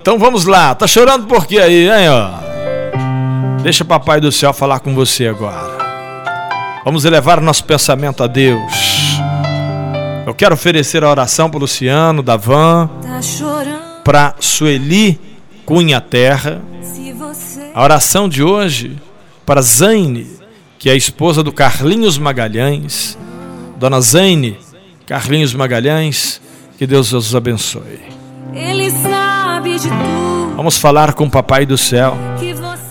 Então vamos lá. Tá chorando por quê aí, hein, ó? Deixa papai do céu falar com você agora. Vamos elevar nosso pensamento a Deus. Eu quero oferecer a oração para o Luciano, da Van, para Sueli Cunha Terra. A oração de hoje para Zaine, que é a esposa do Carlinhos Magalhães. Dona Zaine, Carlinhos Magalhães, que Deus os abençoe. Vamos falar com o Papai do céu.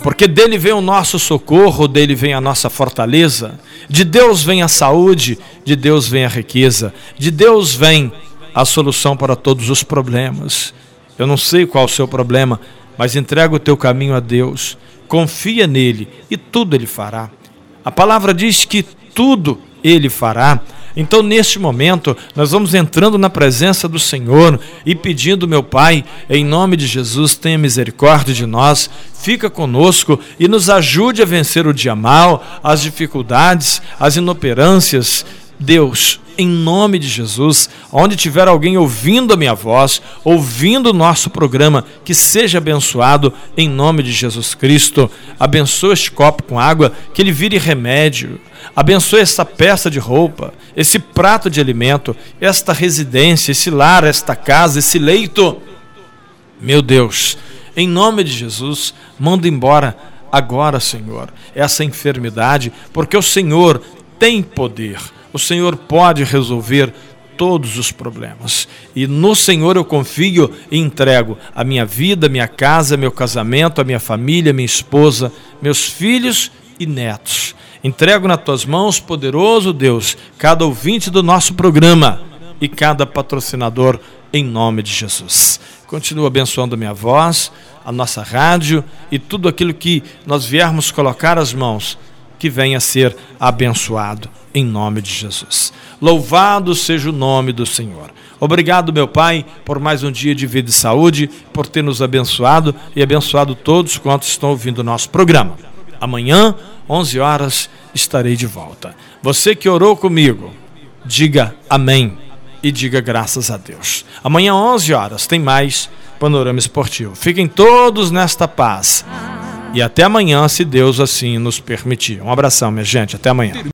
Porque dele vem o nosso socorro, dele vem a nossa fortaleza, de Deus vem a saúde, de Deus vem a riqueza, de Deus vem a solução para todos os problemas. Eu não sei qual o seu problema, mas entrega o teu caminho a Deus, confia nele e tudo ele fará. A palavra diz que tudo ele fará. Então, neste momento, nós vamos entrando na presença do Senhor e pedindo, meu Pai, em nome de Jesus, tenha misericórdia de nós, fica conosco e nos ajude a vencer o dia mal, as dificuldades, as inoperâncias. Deus, em nome de Jesus, onde tiver alguém ouvindo a minha voz, ouvindo o nosso programa, que seja abençoado em nome de Jesus Cristo. Abençoa este copo com água, que ele vire remédio. Abençoe essa peça de roupa, esse prato de alimento, esta residência, esse lar, esta casa, esse leito. Meu Deus, em nome de Jesus, manda embora agora, Senhor, essa enfermidade, porque o Senhor tem poder o Senhor pode resolver todos os problemas. E no Senhor eu confio e entrego a minha vida, minha casa, meu casamento, a minha família, minha esposa, meus filhos e netos. Entrego nas tuas mãos, poderoso Deus, cada ouvinte do nosso programa e cada patrocinador em nome de Jesus. Continua abençoando a minha voz, a nossa rádio e tudo aquilo que nós viermos colocar as mãos, que venha a ser abençoado em nome de Jesus. Louvado seja o nome do Senhor. Obrigado, meu Pai, por mais um dia de vida e saúde, por ter nos abençoado e abençoado todos quantos estão ouvindo o nosso programa. Amanhã, 11 horas, estarei de volta. Você que orou comigo, diga amém e diga graças a Deus. Amanhã, 11 horas, tem mais Panorama Esportivo. Fiquem todos nesta paz. E até amanhã, se Deus assim nos permitir. Um abração, minha gente. Até amanhã.